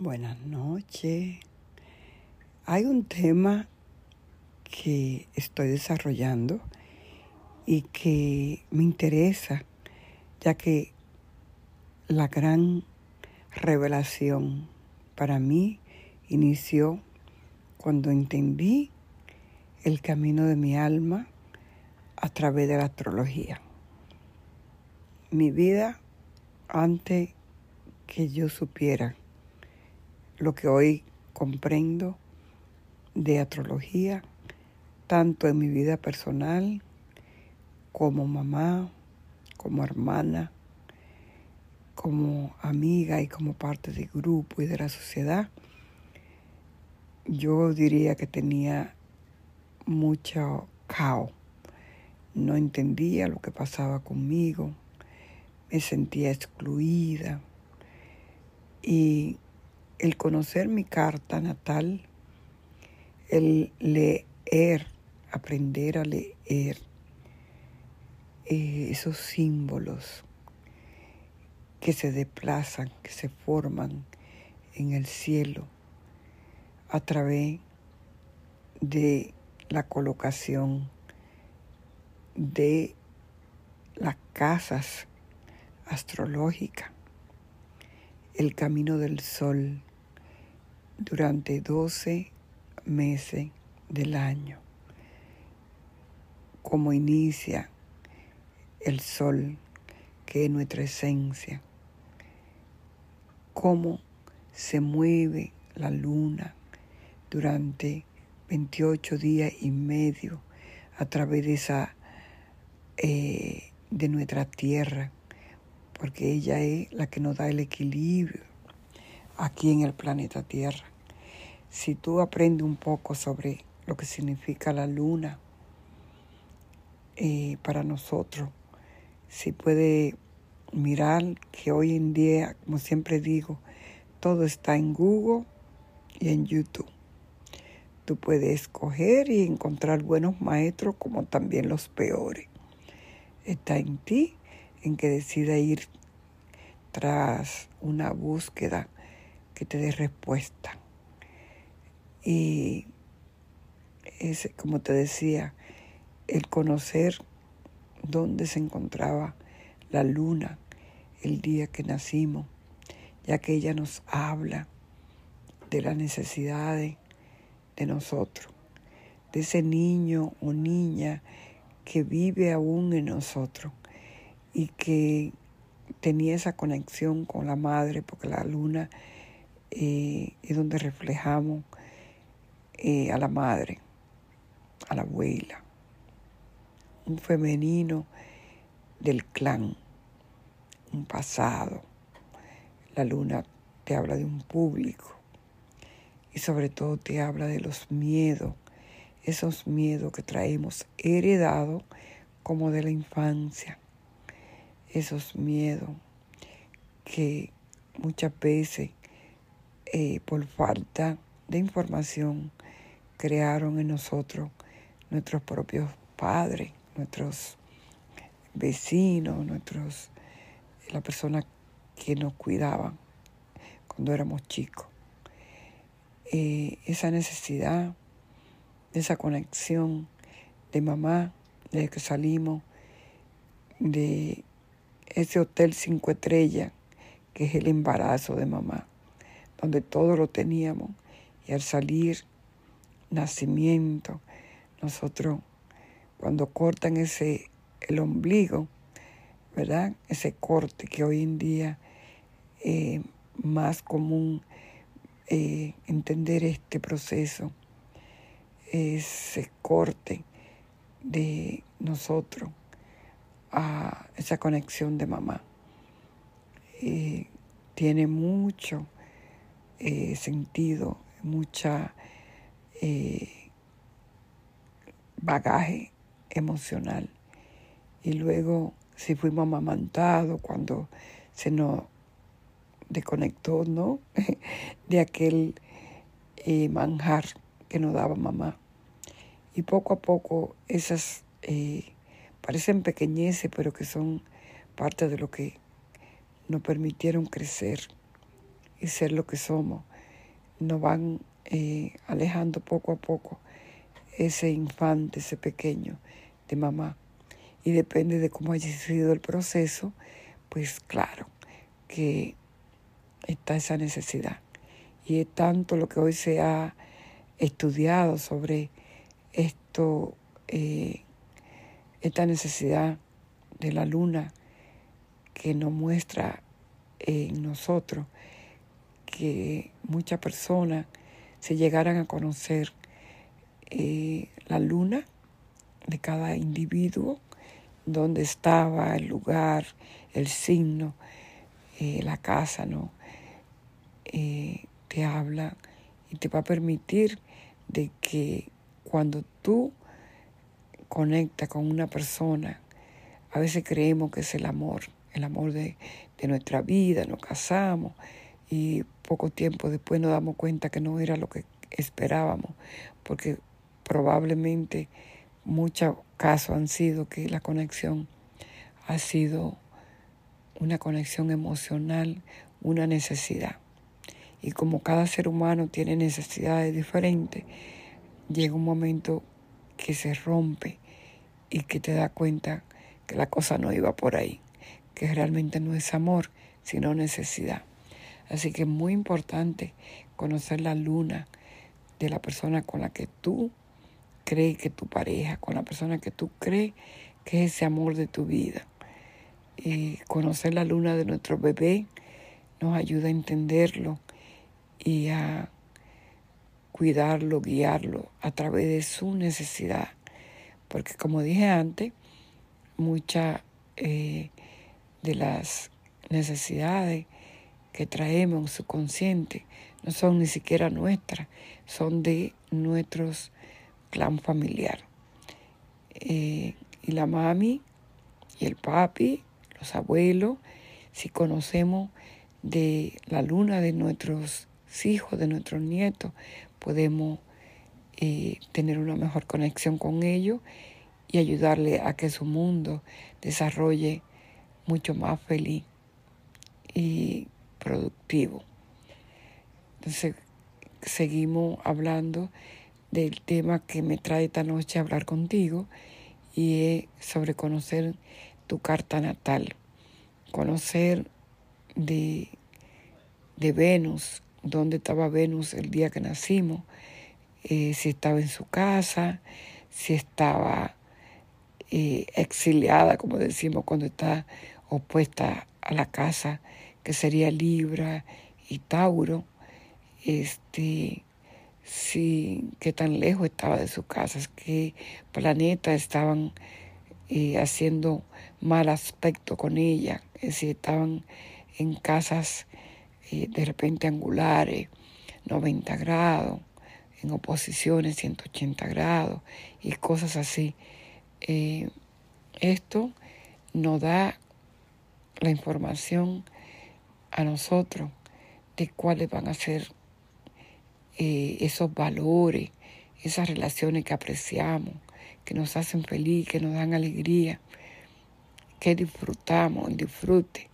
Buenas noches. Hay un tema que estoy desarrollando y que me interesa, ya que la gran revelación para mí inició cuando entendí el camino de mi alma a través de la astrología. Mi vida antes que yo supiera lo que hoy comprendo de astrología, tanto en mi vida personal como mamá, como hermana, como amiga y como parte del grupo y de la sociedad, yo diría que tenía mucho caos. No entendía lo que pasaba conmigo, me sentía excluida y el conocer mi carta natal, el leer, aprender a leer eh, esos símbolos que se desplazan, que se forman en el cielo a través de la colocación de las casas astrológicas, el camino del sol, durante 12 meses del año. Como inicia el sol, que es nuestra esencia. Cómo se mueve la luna durante 28 días y medio a través de esa eh, de nuestra tierra, porque ella es la que nos da el equilibrio aquí en el planeta Tierra. Si tú aprendes un poco sobre lo que significa la luna eh, para nosotros, si puedes mirar que hoy en día, como siempre digo, todo está en Google y en YouTube. Tú puedes escoger y encontrar buenos maestros como también los peores. Está en ti, en que decida ir tras una búsqueda que te dé respuesta. Y es, como te decía, el conocer dónde se encontraba la luna el día que nacimos, ya que ella nos habla de las necesidades de nosotros, de ese niño o niña que vive aún en nosotros y que tenía esa conexión con la madre, porque la luna eh, es donde reflejamos eh, a la madre, a la abuela, un femenino del clan, un pasado. La luna te habla de un público y sobre todo te habla de los miedos, esos miedos que traemos heredados como de la infancia, esos miedos que muchas veces eh, por falta de información, crearon en nosotros nuestros propios padres, nuestros vecinos, nuestros, la persona que nos cuidaban cuando éramos chicos. Eh, esa necesidad, esa conexión de mamá, desde que salimos de ese hotel cinco estrellas, que es el embarazo de mamá donde todo lo teníamos. Y al salir, nacimiento, nosotros cuando cortan ese, el ombligo, ¿verdad? Ese corte que hoy en día es más común eh, entender este proceso, ese corte de nosotros a esa conexión de mamá. Eh, tiene mucho eh, sentido, mucha eh, bagaje emocional. Y luego, si fuimos amamantados, cuando se nos desconectó, ¿no? de aquel eh, manjar que nos daba mamá. Y poco a poco esas parecen pequeñeces, pero que son parte de lo que nos permitieron crecer y ser lo que somos nos van eh, alejando poco a poco ese infante, ese pequeño de mamá. Y depende de cómo haya sido el proceso, pues claro que está esa necesidad. Y es tanto lo que hoy se ha estudiado sobre esto, eh, esta necesidad de la luna que nos muestra en nosotros que muchas personas se llegaran a conocer eh, la luna de cada individuo, dónde estaba, el lugar, el signo, eh, la casa, ¿no? Eh, te habla y te va a permitir de que cuando tú conectas con una persona, a veces creemos que es el amor, el amor de, de nuestra vida, nos casamos y poco tiempo después nos damos cuenta que no era lo que esperábamos, porque probablemente muchos casos han sido que la conexión ha sido una conexión emocional, una necesidad. Y como cada ser humano tiene necesidades diferentes, llega un momento que se rompe y que te da cuenta que la cosa no iba por ahí, que realmente no es amor, sino necesidad. Así que es muy importante conocer la luna de la persona con la que tú crees que tu pareja, con la persona que tú crees que es ese amor de tu vida. Y conocer la luna de nuestro bebé nos ayuda a entenderlo y a cuidarlo, guiarlo a través de su necesidad. Porque como dije antes, muchas eh, de las necesidades que traemos en su consciente no son ni siquiera nuestras, son de nuestros clan familiar. Eh, y la mami y el papi, los abuelos, si conocemos de la luna de nuestros hijos, de nuestros nietos, podemos eh, tener una mejor conexión con ellos y ayudarle a que su mundo desarrolle mucho más feliz y productivo. Entonces, seguimos hablando del tema que me trae esta noche a hablar contigo y es sobre conocer tu carta natal, conocer de, de Venus, dónde estaba Venus el día que nacimos, eh, si estaba en su casa, si estaba eh, exiliada, como decimos, cuando está opuesta a la casa, que sería Libra y Tauro, este, si qué tan lejos estaba de su casa, qué planetas estaban eh, haciendo mal aspecto con ella, si estaban en casas eh, de repente angulares, 90 grados, en oposiciones 180 grados y cosas así. Eh, esto nos da la información a nosotros de cuáles van a ser eh, esos valores, esas relaciones que apreciamos, que nos hacen feliz, que nos dan alegría, que disfrutamos, el disfrute,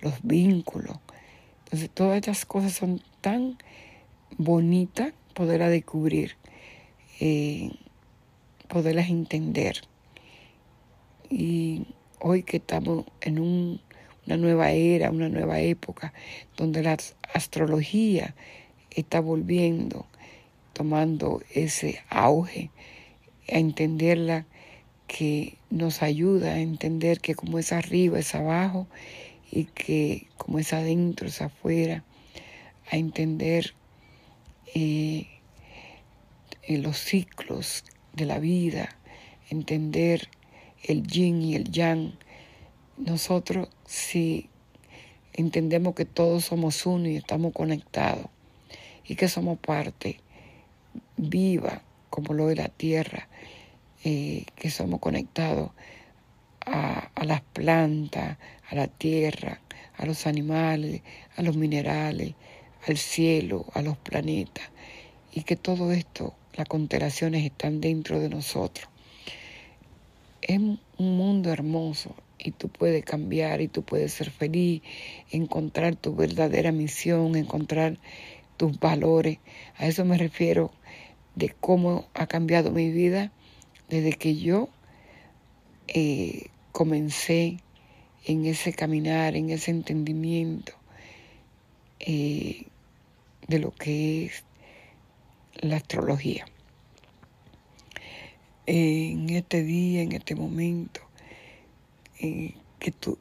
los vínculos. Entonces todas estas cosas son tan bonitas poderlas descubrir, eh, poderlas entender. Y hoy que estamos en una nueva era, una nueva época, donde la astrología está volviendo, tomando ese auge, a entenderla que nos ayuda a entender que como es arriba es abajo y que como es adentro es afuera, a entender eh, los ciclos de la vida, entender el yin y el yang. Nosotros si entendemos que todos somos uno y estamos conectados, y que somos parte viva como lo de la tierra, eh, que somos conectados a, a las plantas, a la tierra, a los animales, a los minerales, al cielo, a los planetas, y que todo esto, las constelaciones están dentro de nosotros. Es un mundo hermoso y tú puedes cambiar y tú puedes ser feliz, encontrar tu verdadera misión, encontrar tus valores. A eso me refiero de cómo ha cambiado mi vida desde que yo eh, comencé en ese caminar, en ese entendimiento eh, de lo que es la astrología. En este día, en este momento, que, tú,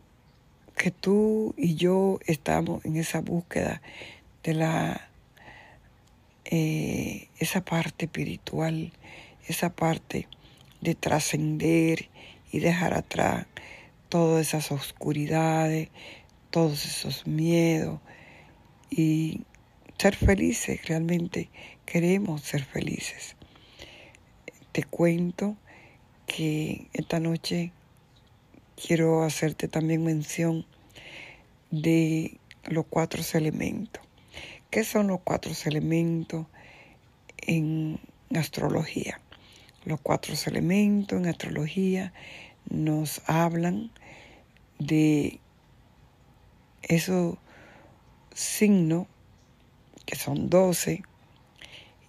que tú y yo estamos en esa búsqueda de la eh, esa parte espiritual, esa parte de trascender y dejar atrás todas esas oscuridades, todos esos miedos y ser felices, realmente queremos ser felices. Te cuento que esta noche quiero hacerte también mención de los cuatro elementos. ¿Qué son los cuatro elementos en astrología? Los cuatro elementos en astrología nos hablan de esos signos que son doce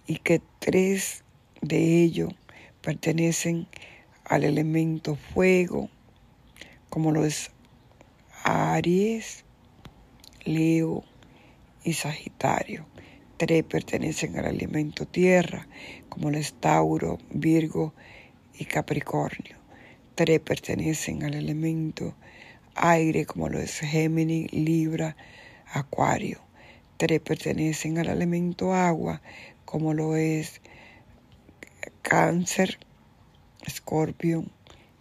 y que tres de ellos pertenecen al elemento fuego, como lo es Aries, Leo y Sagitario. Tres pertenecen al elemento tierra, como lo es Tauro, Virgo y Capricornio. Tres pertenecen al elemento aire, como lo es Géminis, Libra, Acuario. Tres pertenecen al elemento agua, como lo es Cáncer, Escorpio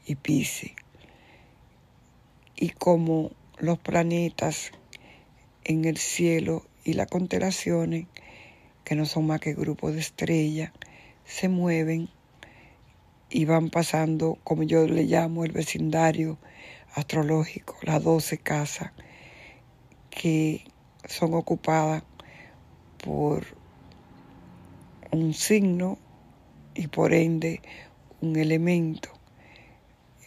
y Piscis. Y como los planetas en el cielo y las constelaciones, que no son más que grupos de estrellas, se mueven y van pasando, como yo le llamo, el vecindario astrológico, las doce casas que son ocupadas por un signo y por ende un elemento.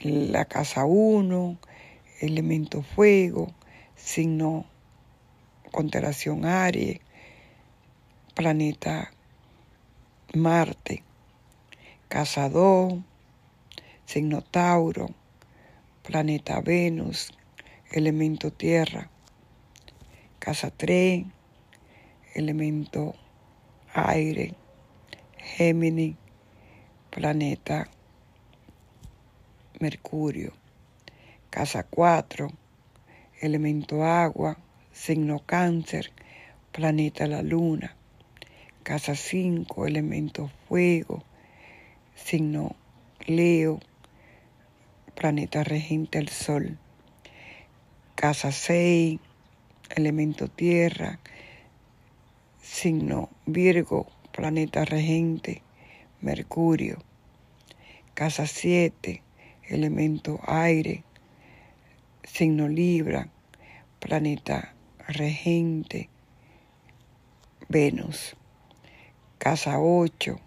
La casa 1, elemento fuego, signo constelación Aries, planeta Marte, casa 2, signo Tauro, planeta Venus, elemento Tierra, casa 3, elemento aire, Géminis, planeta Mercurio. Casa 4, elemento agua, signo cáncer, planeta la luna. Casa 5, elemento fuego, signo Leo, planeta regente el sol. Casa 6, elemento tierra, signo Virgo, planeta regente, Mercurio. Casa 7, elemento aire, signo Libra, planeta regente, Venus. Casa 8,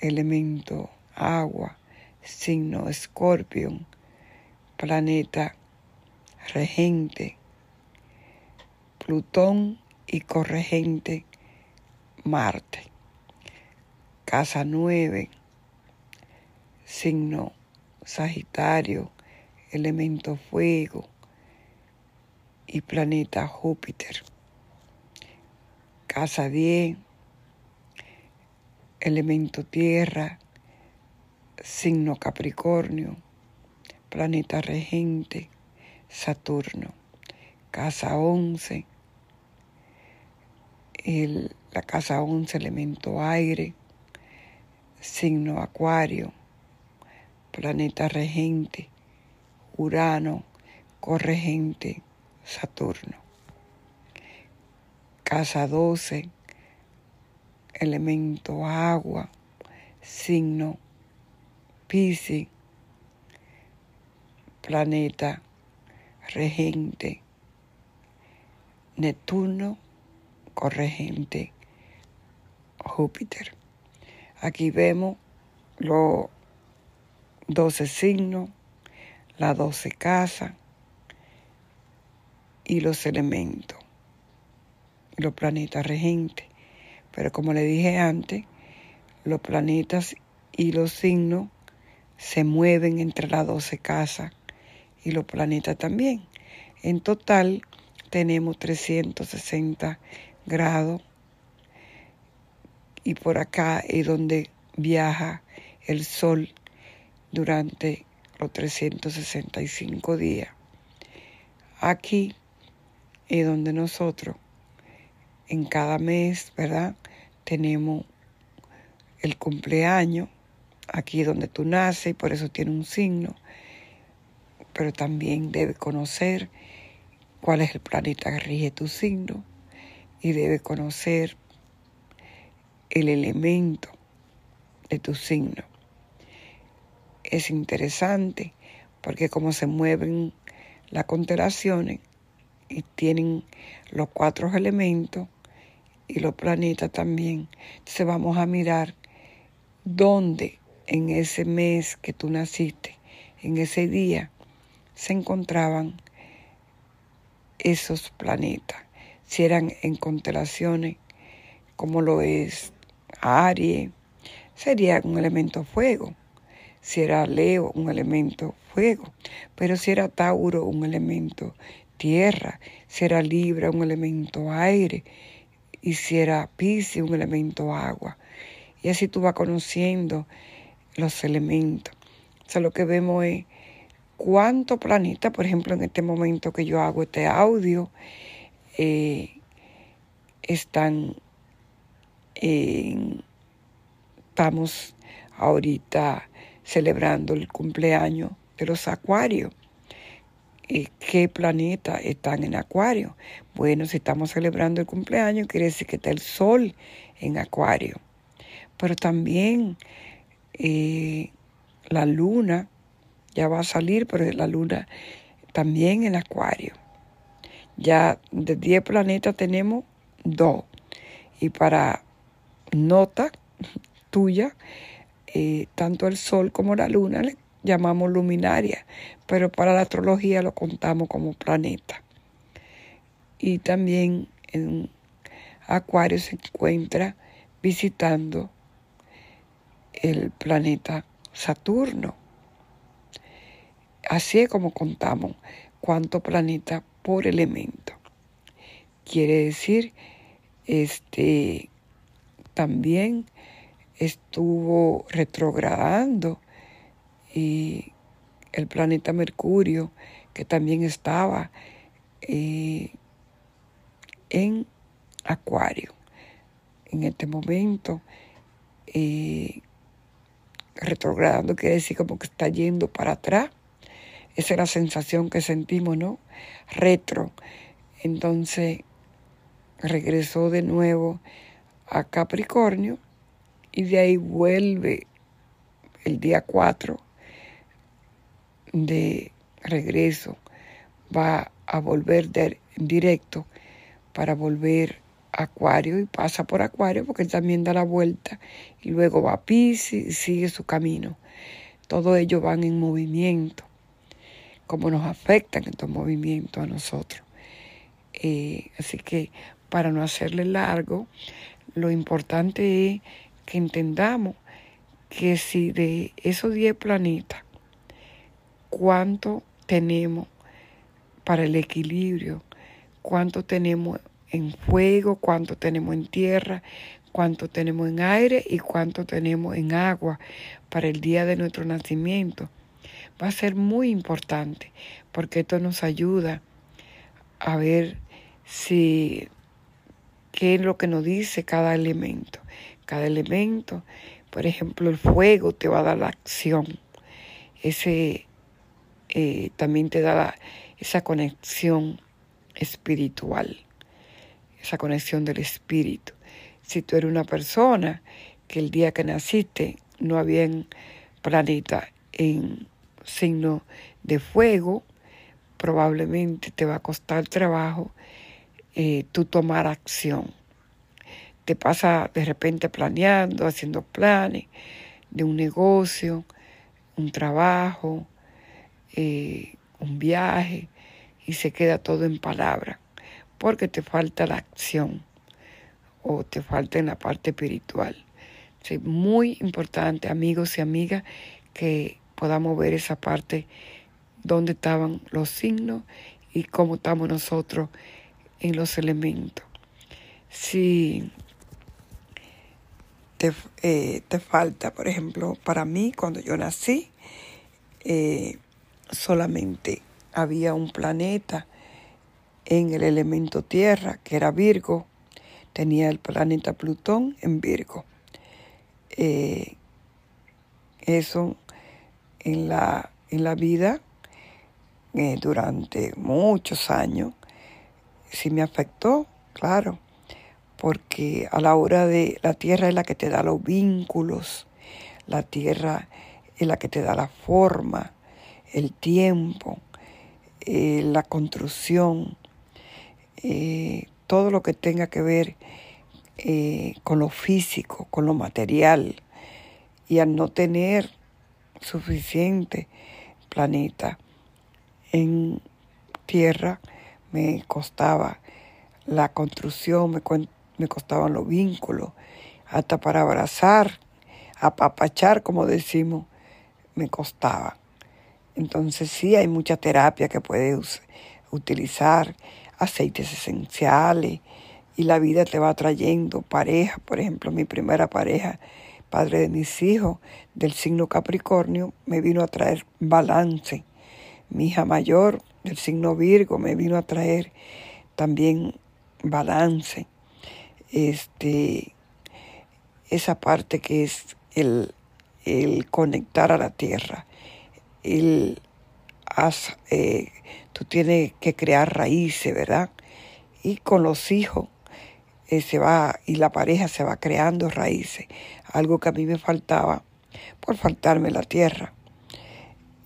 elemento agua, signo Escorpión, planeta regente, Plutón y corregente Marte. Casa 9, signo Sagitario, elemento fuego y planeta Júpiter. Casa 10, elemento tierra, signo Capricornio, planeta regente Saturno. Casa 11, la casa 11, elemento aire, signo acuario, planeta regente, Urano, corregente, Saturno. Casa 12, elemento agua, signo Piscis, planeta regente, Neptuno, corregente Júpiter. Aquí vemos los 12 signos, las 12 casas y los elementos, los planetas regentes Pero como le dije antes, los planetas y los signos se mueven entre las 12 casas y los planetas también. En total tenemos 360 grados y por acá es donde viaja el Sol durante los 365 días. Aquí es donde nosotros en cada mes, ¿verdad? Tenemos el cumpleaños, aquí donde tú naces, y por eso tiene un signo, pero también debe conocer cuál es el planeta que rige tu signo y debe conocer el elemento de tu signo. Es interesante porque como se mueven las constelaciones y tienen los cuatro elementos y los planetas también, entonces vamos a mirar dónde en ese mes que tú naciste, en ese día, se encontraban esos planetas, si eran en constelaciones como lo es Aries, sería un elemento fuego. Si era Leo, un elemento fuego. Pero si era Tauro, un elemento tierra. Si era Libra, un elemento aire. Y si era Pisces, un elemento agua. Y así tú vas conociendo los elementos. O sea, lo que vemos es cuántos planetas, por ejemplo, en este momento que yo hago este audio, eh, están estamos ahorita celebrando el cumpleaños de los acuarios. ¿Qué planeta están en acuario? Bueno, si estamos celebrando el cumpleaños, quiere decir que está el sol en acuario. Pero también eh, la luna ya va a salir, pero la luna también en acuario. Ya de 10 planetas tenemos dos. Y para nota tuya, eh, tanto el Sol como la Luna le llamamos luminaria, pero para la astrología lo contamos como planeta. Y también en Acuario se encuentra visitando el planeta Saturno. Así es como contamos cuánto planeta por elemento. Quiere decir, este, también estuvo retrogradando y el planeta Mercurio, que también estaba eh, en Acuario. En este momento, eh, retrogradando quiere decir como que está yendo para atrás. Esa es la sensación que sentimos, ¿no? Retro. Entonces, regresó de nuevo a Capricornio y de ahí vuelve el día 4 de regreso. Va a volver de, directo para volver a Acuario y pasa por Acuario porque él también da la vuelta y luego va a Pisces y sigue su camino. Todo ello van en movimiento, como nos afectan estos movimientos a nosotros. Eh, así que para no hacerle largo, lo importante es que entendamos que si de esos 10 planetas, cuánto tenemos para el equilibrio, cuánto tenemos en fuego, cuánto tenemos en tierra, cuánto tenemos en aire y cuánto tenemos en agua para el día de nuestro nacimiento. Va a ser muy importante porque esto nos ayuda a ver si qué es lo que nos dice cada elemento. Cada elemento, por ejemplo, el fuego te va a dar la acción. Ese eh, también te da esa conexión espiritual, esa conexión del espíritu. Si tú eres una persona que el día que naciste no había planeta en signo de fuego, probablemente te va a costar trabajo eh, tú tomar acción. Te pasa de repente planeando, haciendo planes de un negocio, un trabajo, eh, un viaje, y se queda todo en palabra, porque te falta la acción. o te falta en la parte espiritual. Es muy importante, amigos y amigas, que podamos ver esa parte donde estaban los signos y cómo estamos nosotros en los elementos. Si te, eh, te falta, por ejemplo, para mí cuando yo nací, eh, solamente había un planeta en el elemento Tierra, que era Virgo, tenía el planeta Plutón en Virgo. Eh, eso en la, en la vida durante muchos años sí me afectó, claro, porque a la hora de la tierra es la que te da los vínculos, la tierra es la que te da la forma, el tiempo, eh, la construcción, eh, todo lo que tenga que ver eh, con lo físico, con lo material, y al no tener suficiente planeta en tierra, me costaba la construcción, me, me costaban los vínculos, hasta para abrazar, apapachar, como decimos, me costaba. Entonces sí hay mucha terapia que puedes utilizar, aceites esenciales, y la vida te va trayendo pareja. Por ejemplo, mi primera pareja, padre de mis hijos, del signo Capricornio, me vino a traer balance. Mi hija mayor, del signo Virgo, me vino a traer también balance. Este, esa parte que es el, el conectar a la tierra el, eh, tú tienes que crear raíces, ¿verdad? Y con los hijos eh, se va, y la pareja se va creando raíces, algo que a mí me faltaba por faltarme la tierra.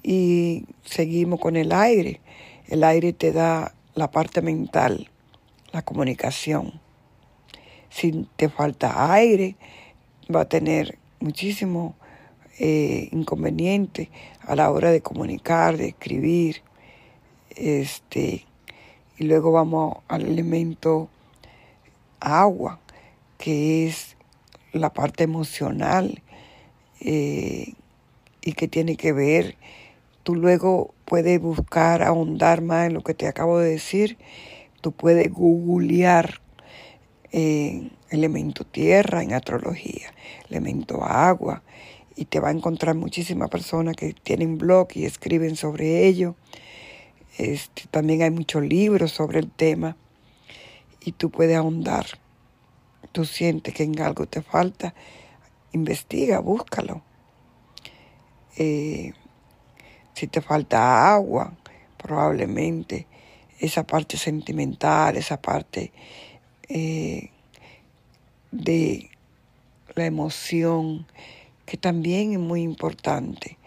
Y seguimos con el aire. El aire te da la parte mental, la comunicación. Si te falta aire, va a tener muchísimo eh, inconveniente a la hora de comunicar, de escribir. Este, y luego vamos al elemento agua, que es la parte emocional eh, y que tiene que ver. Tú luego puedes buscar, ahondar más en lo que te acabo de decir. Tú puedes googlear elemento tierra en astrología, elemento agua, y te va a encontrar muchísimas personas que tienen blog y escriben sobre ello. Este, también hay muchos libros sobre el tema y tú puedes ahondar. Tú sientes que en algo te falta, investiga, búscalo. Eh, si te falta agua, probablemente esa parte sentimental, esa parte eh, de la emoción, que también es muy importante,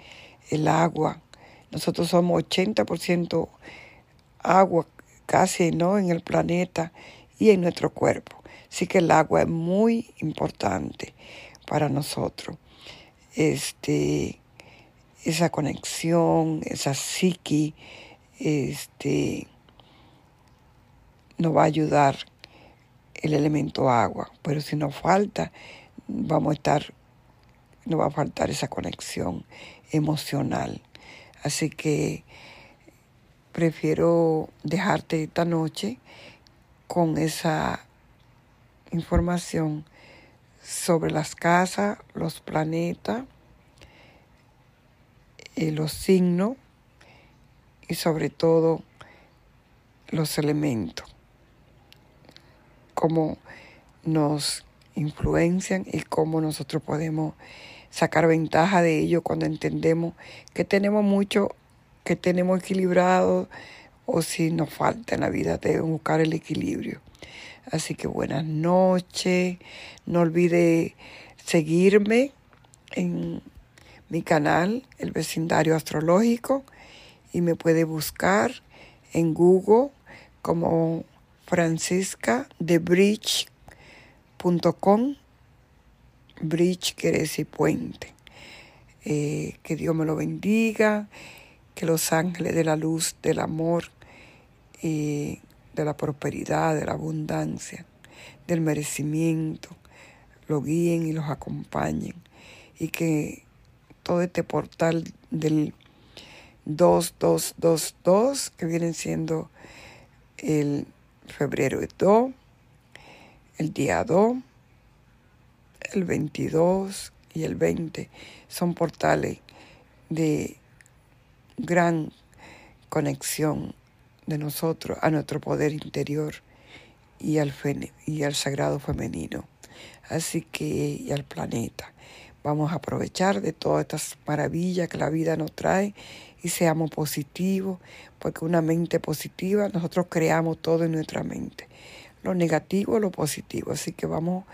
el agua. Nosotros somos 80% agua casi no en el planeta y en nuestro cuerpo. Así que el agua es muy importante para nosotros. Este, esa conexión, esa psiqui, este, nos va a ayudar el elemento agua. Pero si nos falta, vamos a estar no va a faltar esa conexión emocional. Así que prefiero dejarte esta noche con esa información sobre las casas, los planetas, y los signos y sobre todo los elementos, cómo nos influencian y cómo nosotros podemos sacar ventaja de ello cuando entendemos que tenemos mucho, que tenemos equilibrado o si nos falta en la vida, debemos buscar el equilibrio. Así que buenas noches, no olvide seguirme en mi canal, El Vecindario Astrológico, y me puede buscar en Google como Francisca de Bridge.com bridge quiere decir puente. Eh, que Dios me lo bendiga, que los ángeles de la luz, del amor, y de la prosperidad, de la abundancia, del merecimiento lo guíen y los acompañen y que todo este portal del 2222 que vienen siendo el febrero 2, el día 2, el 22 y el 20 son portales de gran conexión de nosotros a nuestro poder interior y al, y al sagrado femenino. Así que, y al planeta. Vamos a aprovechar de todas estas maravillas que la vida nos trae y seamos positivos, porque una mente positiva, nosotros creamos todo en nuestra mente, lo negativo, lo positivo. Así que vamos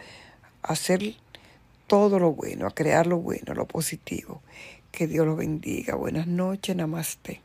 a hacer todo lo bueno, a crear lo bueno, lo positivo. Que Dios los bendiga. Buenas noches, namaste.